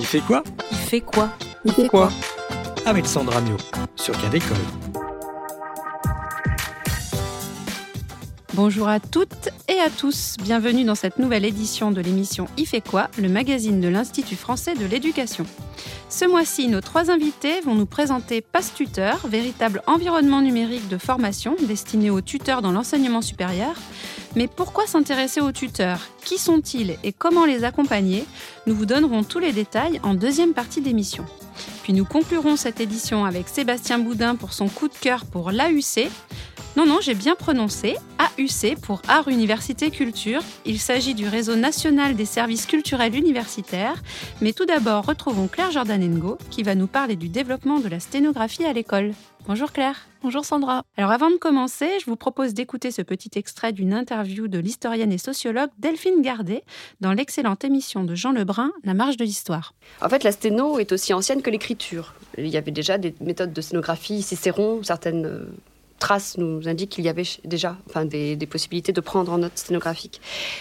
Il fait quoi Il fait quoi Il fait quoi Avec Sandra Mio sur Cadécole. Bonjour à toutes et à tous. Bienvenue dans cette nouvelle édition de l'émission Il fait quoi le magazine de l'Institut français de l'éducation. Ce mois-ci, nos trois invités vont nous présenter Passe Tuteur, véritable environnement numérique de formation destiné aux tuteurs dans l'enseignement supérieur. Mais pourquoi s'intéresser aux tuteurs? Qui sont-ils et comment les accompagner? Nous vous donnerons tous les détails en deuxième partie d'émission. Puis nous conclurons cette édition avec Sébastien Boudin pour son coup de cœur pour l'AUC. Non, non, j'ai bien prononcé AUC pour Art Université Culture. Il s'agit du réseau national des services culturels universitaires. Mais tout d'abord, retrouvons Claire Jordanengo qui va nous parler du développement de la sténographie à l'école. Bonjour Claire. Bonjour Sandra. Alors avant de commencer, je vous propose d'écouter ce petit extrait d'une interview de l'historienne et sociologue Delphine Gardet dans l'excellente émission de Jean Lebrun, La marge de l'histoire. En fait, la sténo est aussi ancienne que l'écriture. Il y avait déjà des méthodes de sténographie, Cicéron, certaines euh, traces nous indiquent qu'il y avait déjà enfin, des, possibilités de prendre en note sténographique.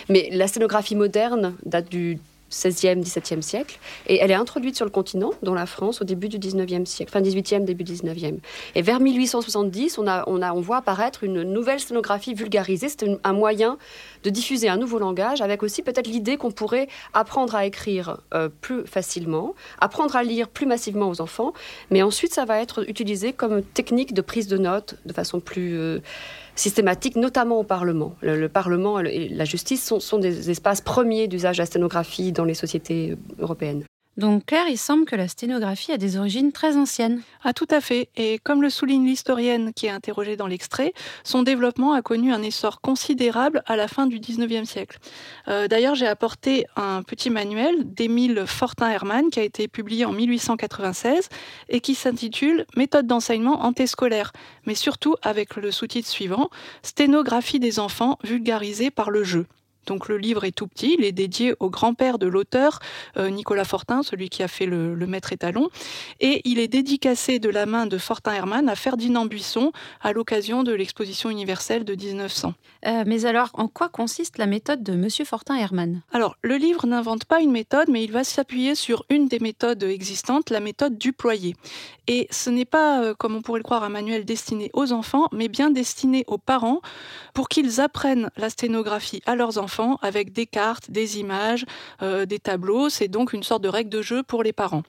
Mais la sténographie moderne date du 16e, 17e siècle, et elle est introduite sur le continent, dans la France, au début du 19e siècle, fin 18e, début 19e. Et vers 1870, on, a, on, a, on voit apparaître une nouvelle sténographie vulgarisée. C'est un moyen de diffuser un nouveau langage, avec aussi peut-être l'idée qu'on pourrait apprendre à écrire euh, plus facilement, apprendre à lire plus massivement aux enfants, mais ensuite ça va être utilisé comme technique de prise de notes de façon plus... Euh, systématique, notamment au Parlement. Le, le Parlement et la justice sont, sont des espaces premiers d'usage de la sténographie dans les sociétés européennes. Donc Claire, il semble que la sténographie a des origines très anciennes. Ah tout à fait. Et comme le souligne l'historienne qui est interrogée dans l'extrait, son développement a connu un essor considérable à la fin du 19e siècle. Euh, D'ailleurs, j'ai apporté un petit manuel d'Émile Fortin-Hermann qui a été publié en 1896 et qui s'intitule Méthode d'enseignement antéscolaire, mais surtout avec le sous-titre suivant Sténographie des enfants vulgarisée par le jeu. Donc le livre est tout petit, il est dédié au grand-père de l'auteur, euh, Nicolas Fortin, celui qui a fait le, le, maître étalon, et il est dédicacé de la main de Fortin Hermann à Ferdinand Buisson à l'occasion de l'exposition universelle de 1900. Euh, mais alors, en quoi consiste la méthode de Monsieur Fortin Hermann? Alors, le livre n'invente pas une méthode, mais il va s'appuyer sur une des méthodes existantes, la méthode du ployer. Et ce n'est pas, euh, comme on pourrait le croire, un manuel destiné aux enfants, mais bien destiné aux parents pour qu'ils apprennent la sténographie à leurs enfants avec des cartes, des images, euh, des tableaux. C'est donc une sorte de règle de jeu pour les parents.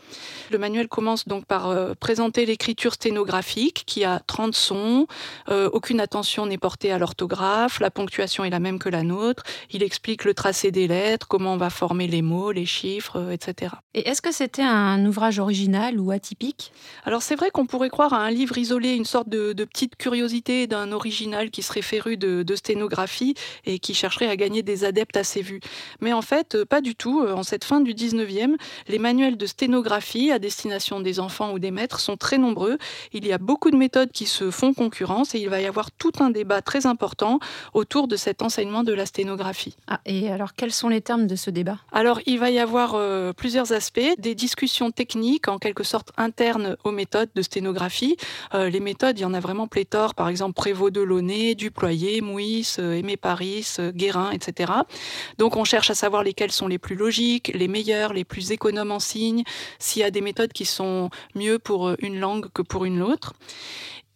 Le manuel commence donc par euh, présenter l'écriture sténographique qui a 30 sons, euh, aucune attention n'est portée à l'orthographe, la ponctuation est la même que la nôtre, il explique le tracé des lettres, comment on va former les mots, les chiffres, etc. Et est-ce que c'était un ouvrage original ou atypique? Alors c'est vrai qu'on pourrait croire à un livre isolé, une sorte de, de petite curiosité d'un original qui serait féru de, de sténographie et qui chercherait à gagner des adeptes à ses vues. Mais en fait, pas du tout. En cette fin du 19e, les manuels de sténographie à destination des enfants ou des maîtres sont très nombreux. Il y a beaucoup de méthodes qui se font concurrence et il va y avoir tout un débat très important autour de cet enseignement de la sténographie. Ah, et alors, quels sont les termes de ce débat? Alors, il va y avoir euh, plusieurs aspects, des discussions techniques en quelque sorte internes aux méthodes de sténographie. Euh, les méthodes, il y en a vraiment pléthore, par exemple Prévost de Launay, Duployer, Mouis, euh, Aimé Paris, Guérin, etc. Donc on cherche à savoir lesquelles sont les plus logiques, les meilleures, les plus économes en signes, s'il y a des méthodes qui sont mieux pour une langue que pour une autre.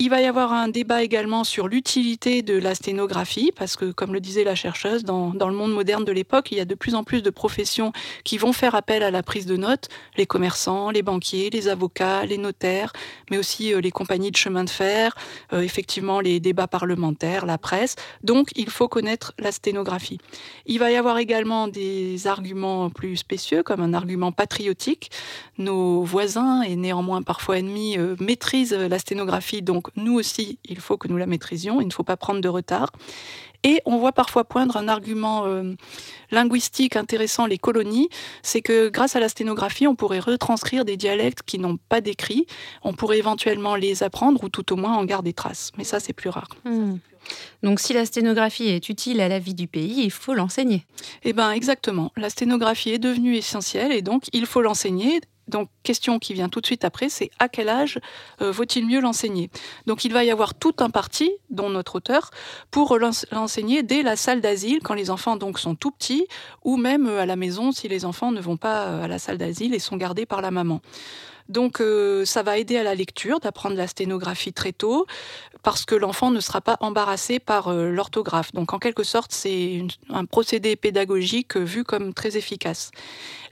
Il va y avoir un débat également sur l'utilité de la sténographie, parce que, comme le disait la chercheuse, dans, dans, le monde moderne de l'époque, il y a de plus en plus de professions qui vont faire appel à la prise de notes, les commerçants, les banquiers, les avocats, les notaires, mais aussi euh, les compagnies de chemin de fer, euh, effectivement les débats parlementaires, la presse. Donc, il faut connaître la sténographie. Il va y avoir également des arguments plus spécieux, comme un argument patriotique. Nos voisins, et néanmoins parfois ennemis, euh, maîtrisent la sténographie, donc donc nous aussi, il faut que nous la maîtrisions, il ne faut pas prendre de retard. Et on voit parfois poindre un argument euh, linguistique intéressant les colonies, c'est que grâce à la sténographie, on pourrait retranscrire des dialectes qui n'ont pas d'écrit, on pourrait éventuellement les apprendre ou tout au moins en garder trace. Mais ça, c'est plus rare. Mmh. Donc si la sténographie est utile à la vie du pays, il faut l'enseigner. Eh bien exactement, la sténographie est devenue essentielle et donc il faut l'enseigner. Donc question qui vient tout de suite après, c'est à quel âge euh, vaut-il mieux l'enseigner? Donc il va y avoir tout un parti, dont notre auteur, pour l'enseigner dès la salle d'asile, quand les enfants donc sont tout petits, ou même à la maison si les enfants ne vont pas à la salle d'asile et sont gardés par la maman. Donc euh, ça va aider à la lecture, d'apprendre la sténographie très tôt, parce que l'enfant ne sera pas embarrassé par euh, l'orthographe. Donc en quelque sorte, c'est un procédé pédagogique vu comme très efficace.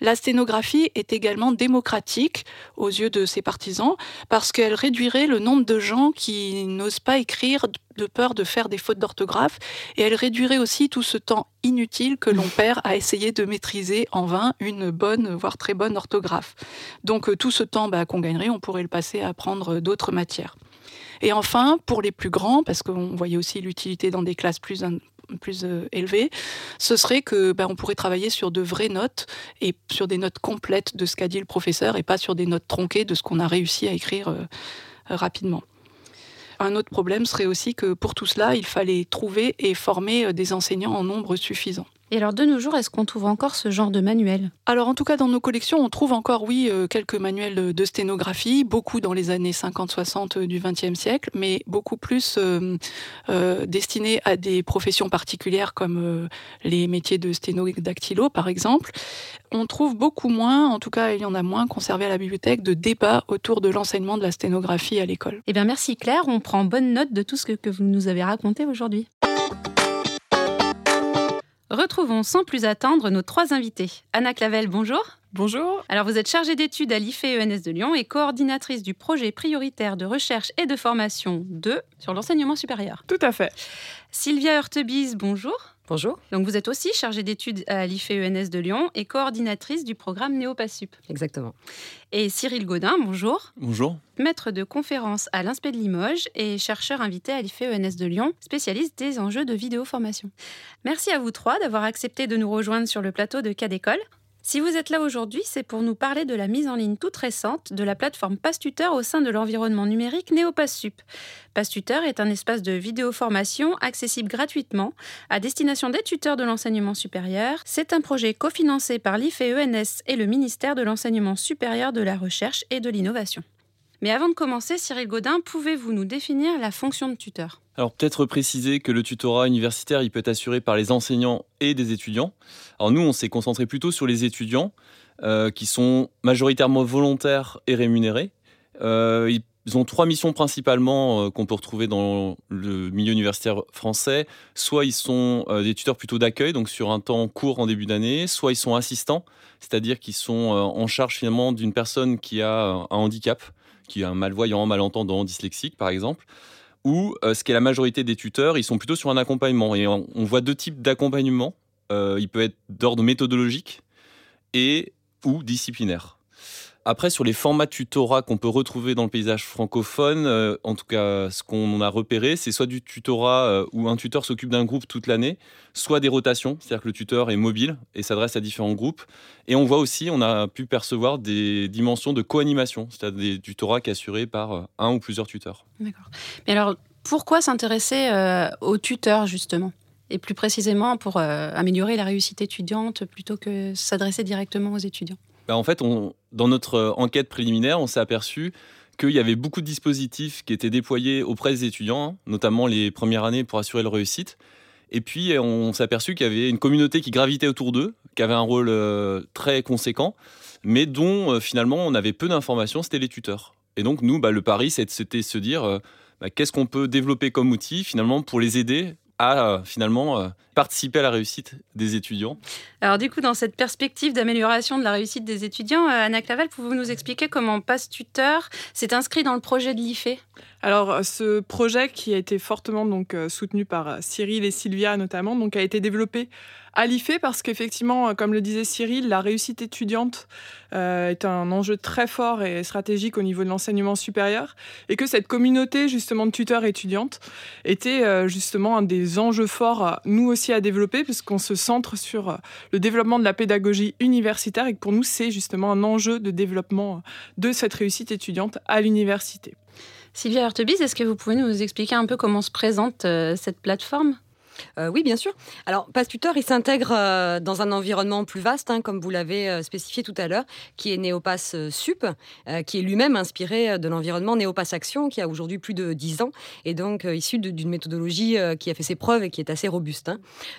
La sténographie est également démocratique aux yeux de ses partisans, parce qu'elle réduirait le nombre de gens qui n'osent pas écrire de peur de faire des fautes d'orthographe, et elle réduirait aussi tout ce temps inutile que l'on perd à essayer de maîtriser en vain une bonne, voire très bonne orthographe. Donc euh, tout ce temps bah, qu'on gagnerait, on pourrait le passer à apprendre d'autres matières. Et enfin, pour les plus grands, parce qu'on voyait aussi l'utilité dans des classes plus, plus euh, élevées, ce serait que bah, on pourrait travailler sur de vraies notes et sur des notes complètes de ce qu'a dit le professeur et pas sur des notes tronquées de ce qu'on a réussi à écrire euh, rapidement. Un autre problème serait aussi que pour tout cela, il fallait trouver et former euh, des enseignants en nombre suffisant. Et alors de nos jours, est-ce qu'on trouve encore ce genre de manuel? Alors en tout cas dans nos collections, on trouve encore oui euh, quelques manuels de sténographie, beaucoup dans les années 50-60 du XXe siècle, mais beaucoup plus euh, destinés à des professions particulières comme les métiers de sténodactylo par exemple. On trouve beaucoup moins, en tout cas il y en a moins conservés à la bibliothèque, de débats autour de l'enseignement de la sténographie à l'école. Eh bien merci Claire, on prend bonne note de tout ce que vous nous avez raconté aujourd'hui. Retrouvons sans plus attendre nos trois invités. Anna Clavel, bonjour. Bonjour. Alors vous êtes chargée d'études à l'IFE-ENS de Lyon et coordinatrice du projet prioritaire de recherche et de formation 2 sur l'enseignement supérieur. Tout à fait. Sylvia Hurtebise, bonjour. Bonjour. Donc vous êtes aussi chargée d'études à l'IFE-ENS de Lyon et coordinatrice du programme Néopassup. Exactement. Et Cyril Gaudin, bonjour. Bonjour. Maître de conférence à l'INSPE de Limoges et chercheur invité à l'IFE-ENS de Lyon, spécialiste des enjeux de vidéoformation. Merci à vous trois d'avoir accepté de nous rejoindre sur le plateau de Cas d'école. Si vous êtes là aujourd'hui, c'est pour nous parler de la mise en ligne toute récente de la plateforme PassTuteur au sein de l'environnement numérique NeoPassSup. PassTuteur est un espace de vidéoformation accessible gratuitement à destination des tuteurs de l'enseignement supérieur. C'est un projet cofinancé par l'IFE-ENS et le ministère de l'Enseignement supérieur de la Recherche et de l'Innovation. Mais avant de commencer, Cyril Godin, pouvez-vous nous définir la fonction de tuteur? Alors peut-être préciser que le tutorat universitaire, il peut être assuré par les enseignants et des étudiants. Alors nous, on s'est concentré plutôt sur les étudiants, euh, qui sont majoritairement volontaires et rémunérés. Euh, ils ont trois missions principalement euh, qu'on peut retrouver dans le milieu universitaire français. Soit ils sont des tuteurs plutôt d'accueil, donc sur un temps court en début d'année, soit ils sont assistants, c'est-à-dire qu'ils sont en charge finalement d'une personne qui a un handicap, qui est un malvoyant, malentendant, dyslexique par exemple ou euh, ce qui est la majorité des tuteurs, ils sont plutôt sur un accompagnement. Et on, voit deux types d'accompagnement. Euh, il peut être d'ordre méthodologique et ou disciplinaire. Après, sur les formats tutorat qu'on peut retrouver dans le paysage francophone, euh, en tout cas, ce qu'on a repéré, c'est soit du tutorat euh, où un tuteur s'occupe d'un groupe toute l'année, soit des rotations, c'est-à-dire que le tuteur est mobile et s'adresse à différents groupes. Et on voit aussi, on a pu percevoir des dimensions de co-animation, c'est-à-dire des tutorats assurés par euh, un ou plusieurs tuteurs. D'accord. Mais alors, pourquoi s'intéresser aux tuteurs, justement? Et plus précisément pour améliorer la réussite étudiante plutôt que s'adresser directement aux étudiants? Bah, en fait, dans notre euh, enquête préliminaire, on s'est aperçu qu'il y avait beaucoup de dispositifs qui étaient déployés auprès des étudiants, hein, notamment les premières années pour assurer leur réussite. Et puis, on s'est aperçu qu'il y avait une communauté qui gravitait autour d'eux, qui avait un rôle euh, très conséquent, mais dont euh, finalement on avait peu d'informations, c'était les tuteurs. Et donc, nous, bah, le pari, c'était se dire bah, qu'est-ce qu'on peut développer comme outil finalement pour les aider à euh, finalement euh, participer à la réussite des étudiants. Alors du coup, dans cette perspective d'amélioration de la réussite des étudiants, euh, Anna Clavel, pouvez-vous nous expliquer comment Passe Tuteur s'est inscrit dans le projet de l'IFE? Alors, ce projet qui a été fortement donc soutenu par Cyril et Sylvia notamment, donc a été développé à l'IFE parce qu'effectivement, euh, comme le disait Cyril, la réussite étudiante euh, est un enjeu très fort et stratégique au niveau de l'enseignement supérieur et que cette communauté justement de tuteurs étudiantes était euh, justement un des enjeux forts, nous aussi, à développer puisqu'on se centre sur le développement de la pédagogie universitaire et que pour nous, c'est justement un enjeu de développement de cette réussite étudiante à l'université. Sylvia Hurtebise, est-ce que vous pouvez nous expliquer un peu comment se présente cette plateforme? Euh, oui, bien sûr. Alors, Tuteur, il s'intègre euh, dans un environnement plus vaste, hein, comme vous l'avez euh, spécifié tout à l'heure, qui est Néopass Sup, qui est lui-même inspiré de l'environnement Néopass Action, qui a aujourd'hui plus de 10 ans, et donc issu d'une méthodologie qui a fait ses preuves et qui est assez robuste.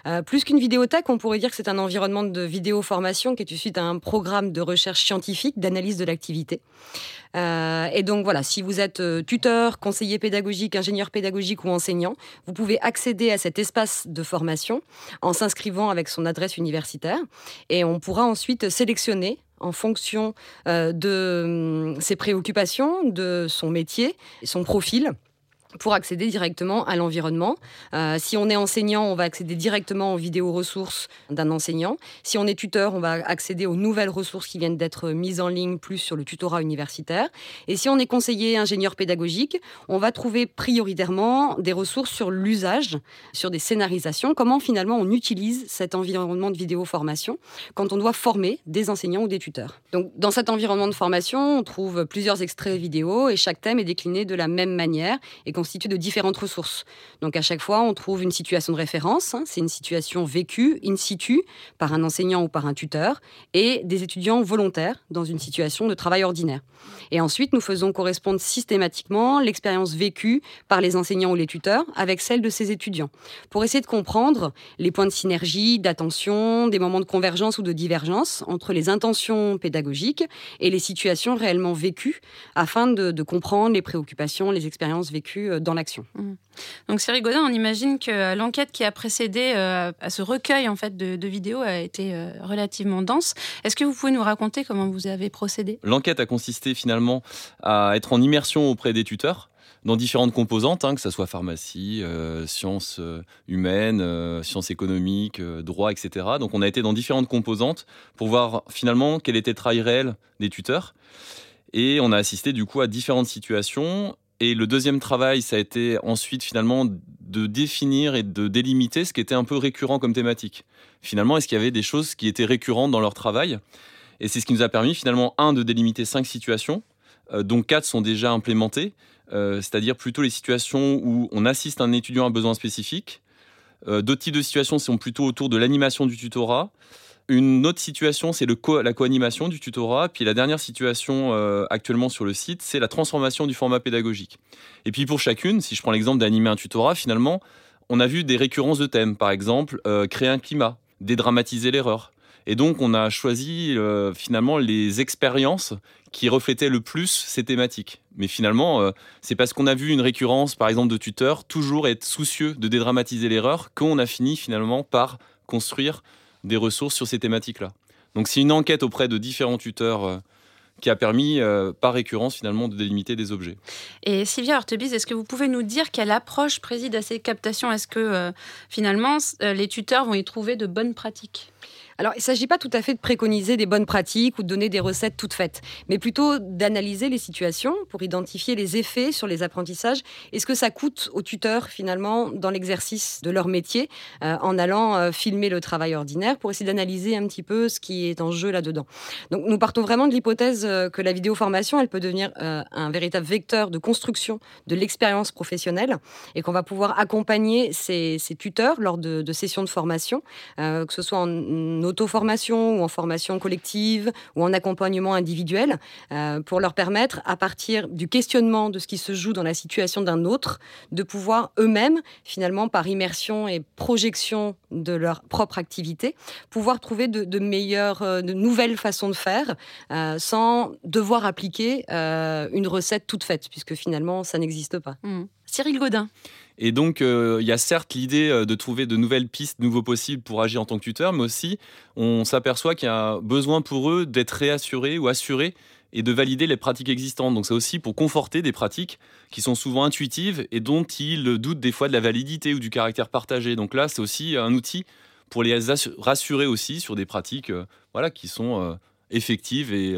Hein. plus qu'une vidéothèque, on pourrait dire que c'est un environnement de vidéo formation qui est issu d'un programme de recherche scientifique, d'analyse de l'activité. Et donc voilà, si vous êtes tuteur, conseiller pédagogique, ingénieur pédagogique ou enseignant, vous pouvez accéder à cet espace de formation en s'inscrivant avec son adresse universitaire. Et on pourra ensuite sélectionner en fonction euh, de hum, ses préoccupations, de son métier, son profil pour accéder directement à l'environnement. Euh, si on est enseignant, on va accéder directement aux vidéos ressources d'un enseignant. Si on est tuteur, on va accéder aux nouvelles ressources qui viennent d'être mises en ligne plus sur le tutorat universitaire. Et si on est conseiller ingénieur pédagogique, on va trouver prioritairement des ressources sur l'usage, sur des scénarisations, comment finalement on utilise cet environnement de vidéo formation quand on doit former des enseignants ou des tuteurs. Donc dans cet environnement de formation, on trouve plusieurs extraits vidéo et chaque thème est décliné de la même manière et constitué de différentes ressources. Donc à chaque fois, on trouve une situation de référence, hein. c'est une situation vécue in situ par un enseignant ou par un tuteur, et des étudiants volontaires dans une situation de travail ordinaire. Et ensuite, nous faisons correspondre systématiquement l'expérience vécue par les enseignants ou les tuteurs avec celle de ces étudiants, pour essayer de comprendre les points de synergie, d'attention, des moments de convergence ou de divergence entre les intentions pédagogiques et les situations réellement vécues, afin de, de comprendre les préoccupations, les expériences vécues euh, dans l'action. Mmh. Donc Cyril Godin, on imagine que l'enquête qui a précédé euh, à ce recueil en fait de, vidéos a été euh, relativement dense. Est-ce que vous pouvez nous raconter comment vous avez procédé? L'enquête a consisté finalement à être en immersion auprès des tuteurs dans différentes composantes, hein, que ce soit pharmacie, sciences humaines, sciences économiques, droit, etc. Donc on a été dans différentes composantes pour voir finalement quel était le travail réel des tuteurs. Et on a assisté du coup à différentes situations et le deuxième travail, ça a été ensuite finalement de définir et de délimiter ce qui était un peu récurrent comme thématique. Finalement, est-ce qu'il y avait des choses qui étaient récurrentes dans leur travail? Et c'est ce qui nous a permis finalement, un, de délimiter cinq situations, euh, dont quatre sont déjà implémentées, euh, c'est-à-dire plutôt les situations où on assiste un étudiant à besoin spécifique. Euh, d'autres types de situations sont plutôt autour de l'animation du tutorat, une autre situation, c'est la co-animation du tutorat. Puis la dernière situation euh, actuellement sur le site, c'est la transformation du format pédagogique. Et puis pour chacune, si je prends l'exemple d'animer un tutorat, finalement, on a vu des récurrences de thèmes. Par exemple, euh, créer un climat, dédramatiser l'erreur. Et donc, on a choisi euh, finalement les expériences qui reflétaient le plus ces thématiques. Mais finalement, c'est parce qu'on a vu une récurrence, par exemple, de tuteurs, toujours être soucieux de dédramatiser l'erreur, qu'on a fini finalement par construire des ressources sur ces thématiques-là. Donc c'est une enquête auprès de différents tuteurs euh, qui a permis, euh, par récurrence, finalement, de délimiter des objets. Et Sylvia Hortebise, est-ce que vous pouvez nous dire quelle approche préside à ces captations? Est-ce que, euh, finalement, les tuteurs vont y trouver de bonnes pratiques? Alors, il ne s'agit pas tout à fait de préconiser des bonnes pratiques ou de donner des recettes toutes faites, mais plutôt d'analyser les situations pour identifier les effets sur les apprentissages et ce que ça coûte aux tuteurs finalement dans l'exercice de leur métier euh, en allant euh, filmer le travail ordinaire pour essayer d'analyser un petit peu ce qui est en jeu là-dedans. Donc, nous partons vraiment de l'hypothèse euh, que la vidéoformation, elle peut devenir un véritable vecteur de construction de l'expérience professionnelle et qu'on va pouvoir accompagner ces, tuteurs lors de, de, sessions de formation, que ce soit en auto-formation ou en formation collective ou en accompagnement individuel euh, pour leur permettre, à partir du questionnement de ce qui se joue dans la situation d'un autre, de pouvoir eux-mêmes, finalement, par immersion et projection de leur propre activité, pouvoir trouver de, meilleures, euh, de nouvelles façons de faire euh, sans devoir appliquer une recette toute faite, puisque finalement, ça n'existe pas. Mmh. Cyril Godin. Et donc, euh, il y a certes l'idée euh, de trouver de nouvelles pistes, de nouveaux possibles pour agir en tant que tuteur, mais aussi on s'aperçoit qu'il y a besoin pour eux d'être réassurés ou assurés et de valider les pratiques existantes. Donc c'est aussi pour conforter des pratiques qui sont souvent intuitives et dont ils doutent des fois de la validité ou du caractère partagé. Donc là, c'est aussi un outil pour les rassurer aussi sur des pratiques euh, voilà, qui sont effectives et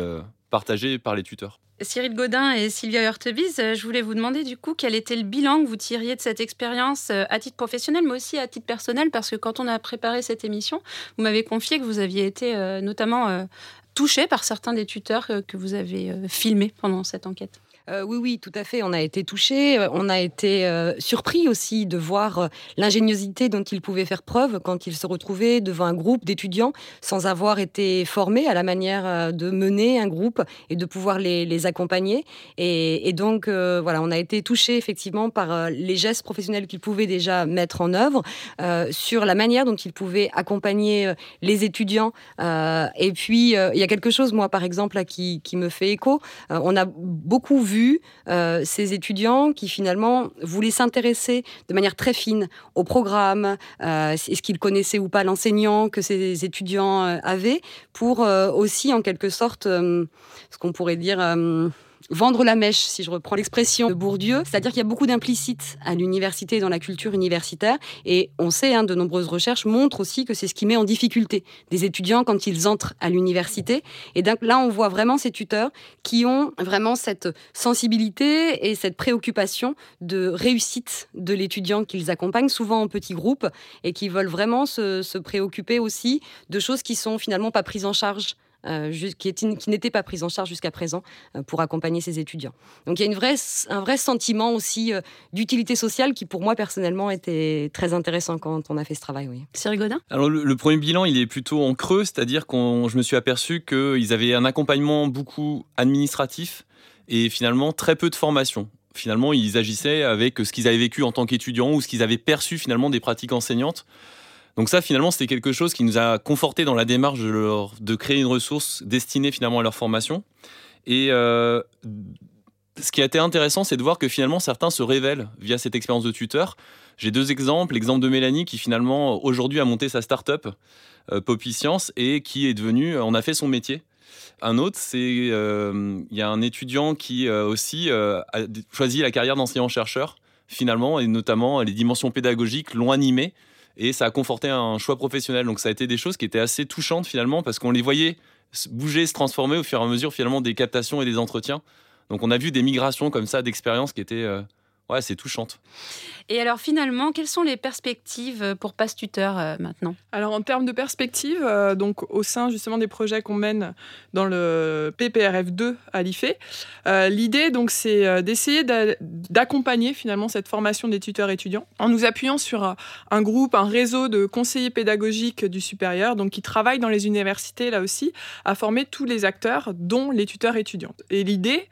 partagées par les tuteurs. Cyril Godin et Sylvia Hurtebise, euh, je voulais vous demander du coup quel était le bilan que vous tiriez de cette expérience euh, à titre professionnel, mais aussi à titre personnel, parce que quand on a préparé cette émission, vous m'avez confié que vous aviez été euh, notamment touché par certains des tuteurs que vous avez filmés pendant cette enquête. Euh, oui, oui, tout à fait. On a été touchés. Euh, on a été euh, surpris aussi de voir l'ingéniosité dont ils pouvaient faire preuve quand ils se retrouvaient devant un groupe d'étudiants sans avoir été formés à la manière de mener un groupe et de pouvoir les, accompagner. Et, donc, voilà, on a été touchés effectivement par les gestes professionnels qu'ils pouvaient déjà mettre en œuvre, sur la manière dont ils pouvaient accompagner les étudiants. et puis, il y a quelque chose, moi, par exemple, qui, qui me fait écho. on a beaucoup vu euh, ces étudiants qui finalement voulaient s'intéresser de manière très fine au programme, euh, est-ce qu'ils connaissaient ou pas l'enseignant que ces étudiants euh, avaient, pour aussi en quelque sorte, ce qu'on pourrait dire vendre la mèche, si je reprends l'expression de Bourdieu. C'est-à-dire qu'il y a beaucoup d'implicite à l'université dans la culture universitaire. Et on sait, hein, de nombreuses recherches montrent aussi que c'est ce qui met en difficulté des étudiants quand ils entrent à l'université. Et donc là, on voit vraiment ces tuteurs qui ont vraiment cette sensibilité et cette préoccupation de réussite de l'étudiant qu'ils accompagnent, souvent en petits groupes, et qui veulent vraiment se, se préoccuper aussi de choses qui sont finalement pas prises en charge euh, qui, qui n'étaient pas prises en charge jusqu'à présent euh, pour accompagner ces étudiants. Donc il y a une vraie, un vrai sentiment aussi euh, d'utilité sociale qui pour moi personnellement était très intéressant quand on a fait ce travail. Oui. Cyril Godin? Alors le, premier bilan il est plutôt en creux, c'est-à-dire que je me suis aperçu qu'ils avaient un accompagnement beaucoup administratif et finalement très peu de formation finalement, ils agissaient avec ce qu'ils avaient vécu en tant qu'étudiants ou ce qu'ils avaient perçu finalement des pratiques enseignantes. Donc ça, finalement, c'était quelque chose qui nous a conforté dans la démarche de, créer une ressource destinée finalement à leur formation. Et euh, ce qui a été intéressant, c'est de voir que finalement certains se révèlent via cette expérience de tuteur. J'ai deux exemples. L'exemple de Mélanie qui finalement aujourd'hui a monté sa start-up euh, Poppy Science et qui est devenue, on a fait son métier. Un autre, c'est euh, il y a un étudiant qui aussi a choisi la carrière d'enseignant-chercheur finalement et notamment les dimensions pédagogiques l'ont animé et ça a conforté un choix professionnel. Donc ça a été des choses qui étaient assez touchantes finalement parce qu'on les voyait bouger, se transformer au fur et à mesure finalement des captations et des entretiens. Donc on a vu des migrations comme ça d'expériences qui étaient euh, ouais, c'est touchante. Et alors finalement, quelles sont les perspectives euh, pour Passe Tuteur euh, maintenant? Alors en termes de perspectives, euh, donc au sein justement des projets qu'on mène dans le PPRF2 à l'IFE, l'idée donc c'est d'essayer d'accompagner finalement cette formation des tuteurs étudiants en nous appuyant sur un groupe, un réseau de conseillers pédagogiques du supérieur, donc qui travaillent dans les universités là aussi à former tous les acteurs, dont les tuteurs étudiantes. Et l'idée,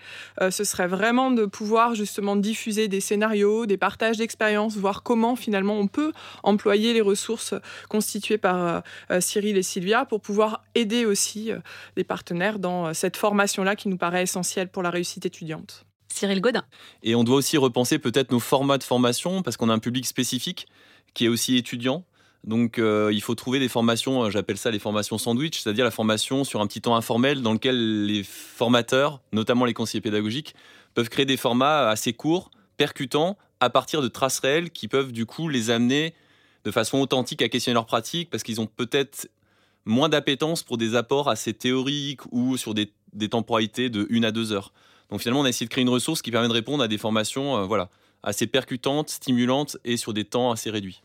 ce serait vraiment de pouvoir justement diffuser des scénarios, des partages d'expériences, voir comment finalement on peut employer les ressources constituées par euh, euh, Cyril et Sylvia pour pouvoir aider aussi euh, les partenaires dans cette formation-là qui nous paraît essentielle pour la réussite étudiante. Cyril Godin. Et on doit aussi repenser peut-être nos formats de formation parce qu'on a un public spécifique qui est aussi étudiant. Donc il faut trouver des formations, j'appelle ça les formations sandwich, c'est-à-dire la formation sur un petit temps informel dans lequel les formateurs, notamment les conseillers pédagogiques, peuvent créer des formats assez courts percutants à partir de traces réelles qui peuvent du coup les amener de façon authentique à questionner leur pratique parce qu'ils ont peut-être moins d'appétence pour des apports assez théoriques ou sur des, temporalités de 1 à 2 heures. Donc finalement, on a essayé de créer une ressource qui permet de répondre à des formations euh, voilà, assez percutantes, stimulantes et sur des temps assez réduits.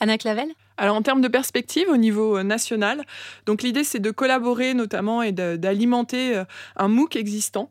Anna Clavel? Alors en termes de perspective au niveau euh, national, donc l'idée c'est de collaborer notamment et d'alimenter euh, un MOOC existant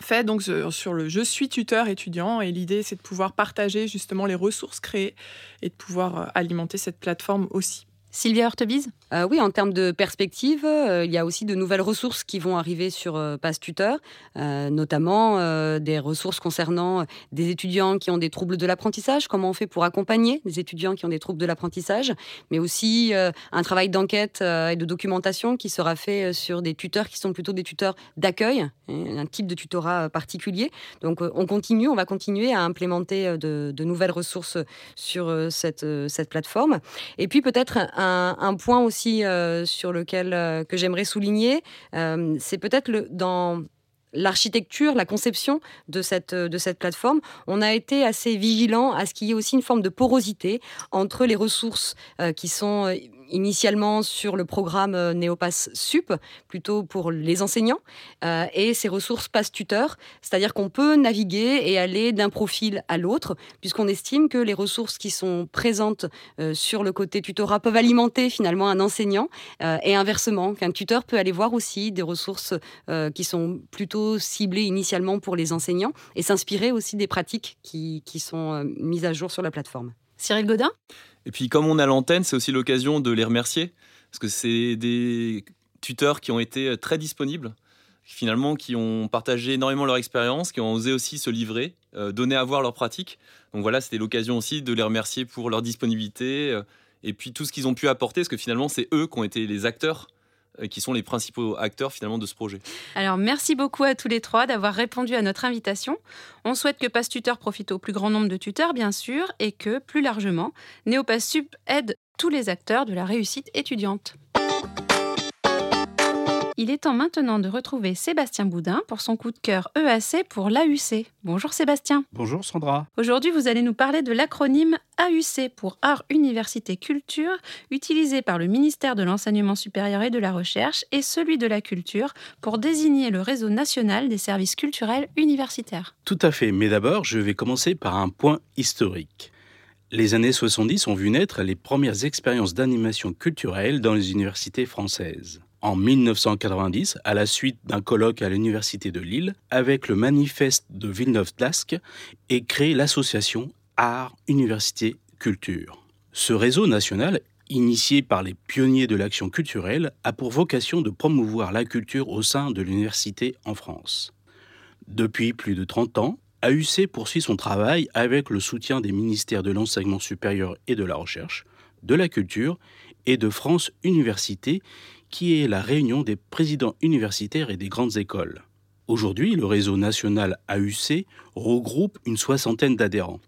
fait donc sur le je suis tuteur étudiant et l'idée c'est de pouvoir partager justement les ressources créées et de pouvoir euh, alimenter cette plateforme aussi. Sylvia Hortebise euh, Oui, en termes de perspective, euh, il y a aussi de nouvelles ressources qui vont arriver sur euh, Passe Tuteur, notamment des ressources concernant des étudiants qui ont des troubles de l'apprentissage, comment on fait pour accompagner des étudiants qui ont des troubles de l'apprentissage, mais aussi un travail d'enquête et de documentation qui sera fait sur des tuteurs qui sont plutôt des tuteurs d'accueil, un type de tutorat particulier. Donc on continue, on va continuer à implémenter de, nouvelles ressources sur cette plateforme. Et puis peut-être un, point aussi euh, sur lequel euh, que j'aimerais souligner, euh, c'est peut-être dans l'architecture, la conception de cette, de cette plateforme, on a été assez vigilant à ce qu'il y ait aussi une forme de porosité entre les ressources qui sont initialement sur le programme Néopass Sup, plutôt pour les enseignants, et ces ressources Pass Tuteur, c'est-à-dire qu'on peut naviguer et aller d'un profil à l'autre, puisqu'on estime que les ressources qui sont présentes sur le côté tutorat peuvent alimenter finalement un enseignant, et inversement, qu'un tuteur peut aller voir aussi des ressources qui sont plutôt ciblées initialement pour les enseignants, et s'inspirer aussi des pratiques qui, qui sont mises à jour sur la plateforme. Cyril Godin? Et puis comme on a l'antenne, c'est aussi l'occasion de les remercier, parce que c'est des tuteurs qui ont été euh, très disponibles, finalement qui ont partagé énormément leur expérience, qui ont osé aussi se livrer, euh, donner à voir leurs pratiques. Donc voilà, c'était l'occasion aussi de les remercier pour leur disponibilité euh, et puis tout ce qu'ils ont pu apporter, parce que finalement c'est eux qui ont été les acteurs qui sont les principaux acteurs finalement de ce projet. Alors merci beaucoup à tous les trois d'avoir répondu à notre invitation. On souhaite que Pass Tuteur profite au plus grand nombre de tuteurs bien sûr et que plus largement Néopass Sup aide tous les acteurs de la réussite étudiante. Il est temps maintenant de retrouver Sébastien Boudin pour son coup de cœur EAC pour l'AUC. Bonjour Sébastien. Bonjour Sandra. Aujourd'hui, vous allez nous parler de l'acronyme AUC pour Art, Université, Culture, utilisé par le ministère de l'Enseignement supérieur et de la Recherche et celui de la Culture pour désigner le réseau national des services culturels universitaires. Tout à fait, mais d'abord, je vais commencer par un point historique. Les années 70 ont vu naître les premières expériences d'animation culturelle dans les universités françaises en 1990 à la suite d'un colloque à l'Université de Lille avec le manifeste de Villeneuve-d'Ascq et créé l'association Art, Université, Culture. Ce réseau national, initié par les pionniers de l'action culturelle, a pour vocation de promouvoir la culture au sein de l'université en France. Depuis plus de 30 ans, AUC poursuit son travail avec le soutien des ministères de l'enseignement supérieur et de la recherche, de la culture et de France Université qui est la réunion des présidents universitaires et des grandes écoles. Aujourd'hui, le réseau national AUC regroupe une soixantaine d'adhérents.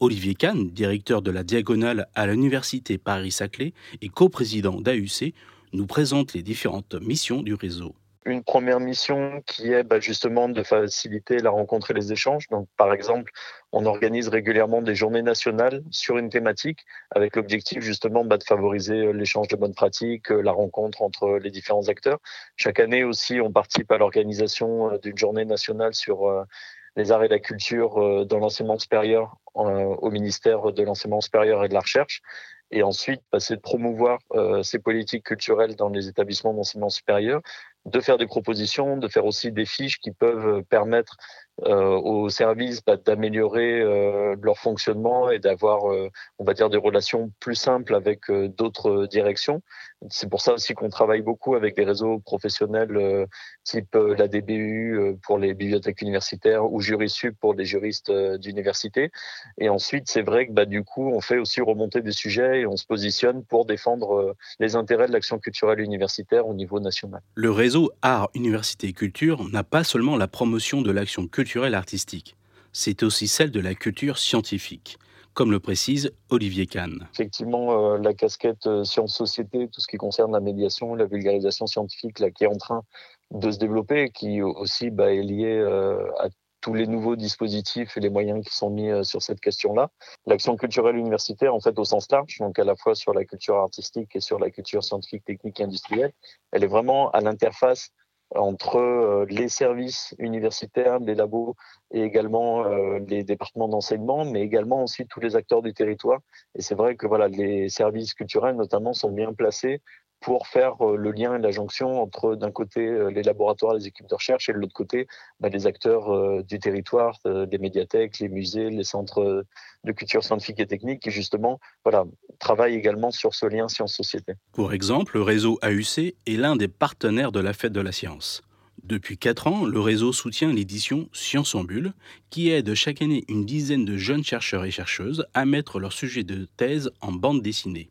Olivier Kahn, directeur de la Diagonale à l'Université Paris-Saclay et coprésident d'AUC, nous présente les différentes missions du réseau une première mission qui est bah, justement de faciliter la rencontre et les échanges. Donc, par exemple, on organise régulièrement des journées nationales sur une thématique avec l'objectif justement bah, de favoriser euh, l'échange de bonnes pratiques, euh, la rencontre entre les différents acteurs. Chaque année aussi, on participe à l'organisation euh, d'une journée nationale sur les arts et la culture dans l'enseignement supérieur au ministère de l'enseignement supérieur et de la recherche et ensuite bah, c'est de promouvoir ces politiques culturelles dans les établissements d'enseignement supérieur de faire des propositions, de faire aussi des fiches qui peuvent permettre euh, aux services bah, d'améliorer euh, leur fonctionnement et d'avoir, euh, on va dire, des relations plus simples avec d'autres directions. C'est pour ça aussi qu'on travaille beaucoup avec des réseaux professionnels type la DBU pour les bibliothèques universitaires ou Jurisup pour les juristes d'université. Et ensuite, c'est vrai que bah, du coup, on fait aussi remonter des sujets et on se positionne pour défendre les intérêts de l'action culturelle universitaire au niveau national. Art, Université et Culture n'a pas seulement la promotion de l'action culturelle artistique. C'est aussi celle de la culture scientifique, comme le précise Olivier Kahn. Effectivement, euh, la casquette euh, sciences-société, tout ce qui concerne la médiation, la vulgarisation scientifique, là, qui est en train de se développer, qui aussi bah, est liée euh, à tous les nouveaux dispositifs et les moyens qui sont mis sur cette question-là. L'action culturelle universitaire, en fait, au sens large, donc à la fois sur la culture artistique et sur la culture scientifique, technique et industrielle, elle est vraiment à l'interface entre euh, les services universitaires, les labos et également euh, les départements d'enseignement, mais également aussi tous les acteurs du territoire. Et c'est vrai que voilà, les services culturels notamment sont bien placés pour faire euh, le lien et la jonction entre d'un côté euh, les laboratoires, les équipes de recherche et de l'autre côté bah, les acteurs euh, du territoire, des médiathèques, les musées, les centres de culture scientifique et technique qui justement voilà, travaillent également sur ce lien science-société. Pour exemple, le réseau AUC est l'un des partenaires de la Fête de la Science. Depuis 4 ans, le réseau soutient l'édition Science en Bulle, qui aide chaque année une dizaine de jeunes chercheurs et chercheuses à mettre leur sujet de thèse en bande dessinée.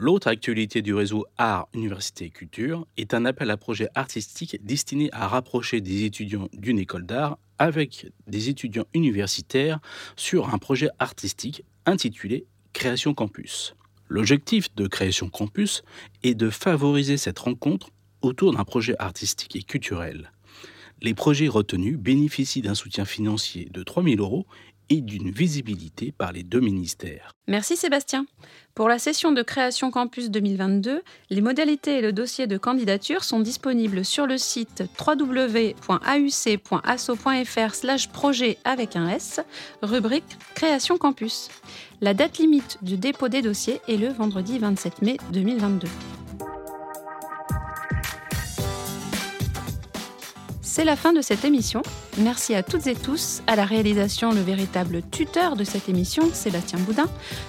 L'autre actualité du réseau Art, Université et Culture est un appel à projet artistique destiné à rapprocher des étudiants d'une école d'art avec des étudiants universitaires sur un projet artistique intitulé Création Campus. L'objectif de Création Campus est de favoriser cette rencontre autour d'un projet artistique et culturel. Les projets retenus bénéficient d'un soutien financier de 3 000 euros et d'une visibilité par les deux ministères. Merci Sébastien. Pour la session de création campus 2022, les modalités et le dossier de candidature sont disponibles sur le site www.auc.asso.fr projet avec un S, rubrique Création campus. La date limite du dépôt des dossiers est le vendredi 27 mai 2022. C'est la fin de cette émission. Merci à toutes et tous. À la réalisation, le véritable tuteur de cette émission, Sébastien Boudin.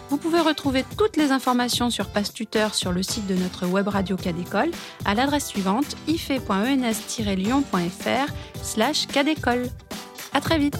Vous pouvez retrouver toutes les informations sur Passe Tuteur sur le site de notre web radio Cadécole à l'adresse suivante ife.ens-lyon.fr slash cadécole. À très vite